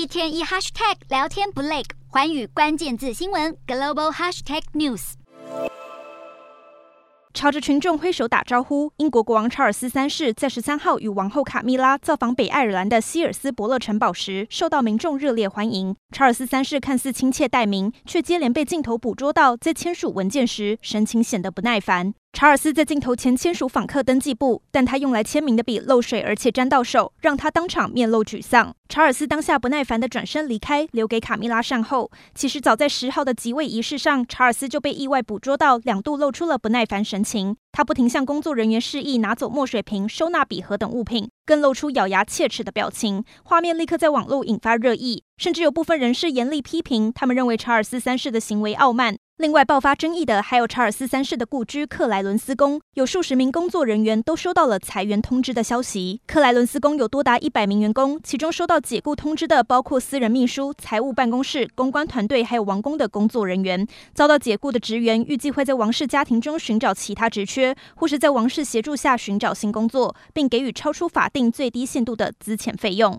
一天一 hashtag 聊天不累，寰宇关键字新闻 global hashtag news。朝着群众挥手打招呼，英国国王查尔斯三世在十三号与王后卡米拉造访北爱尔兰的希尔斯伯勒城堡时，受到民众热烈欢迎。查尔斯三世看似亲切待民，却接连被镜头捕捉到在签署文件时，神情显得不耐烦。查尔斯在镜头前签署访客登记簿，但他用来签名的笔漏水，而且沾到手，让他当场面露沮丧。查尔斯当下不耐烦地转身离开，留给卡米拉善后。其实早在十号的即位仪式上，查尔斯就被意外捕捉到两度露出了不耐烦神情。他不停向工作人员示意拿走墨水瓶、收纳笔盒等物品，更露出咬牙切齿的表情。画面立刻在网络引发热议，甚至有部分人士严厉批评，他们认为查尔斯三世的行为傲慢。另外，爆发争议的还有查尔斯三世的故居克莱伦斯宫，有数十名工作人员都收到了裁员通知的消息。克莱伦斯宫有多达一百名员工，其中收到解雇通知的包括私人秘书、财务办公室、公关团队，还有王宫的工作人员。遭到解雇的职员预计会在王室家庭中寻找其他职缺，或是在王室协助下寻找新工作，并给予超出法定最低限度的资遣费用。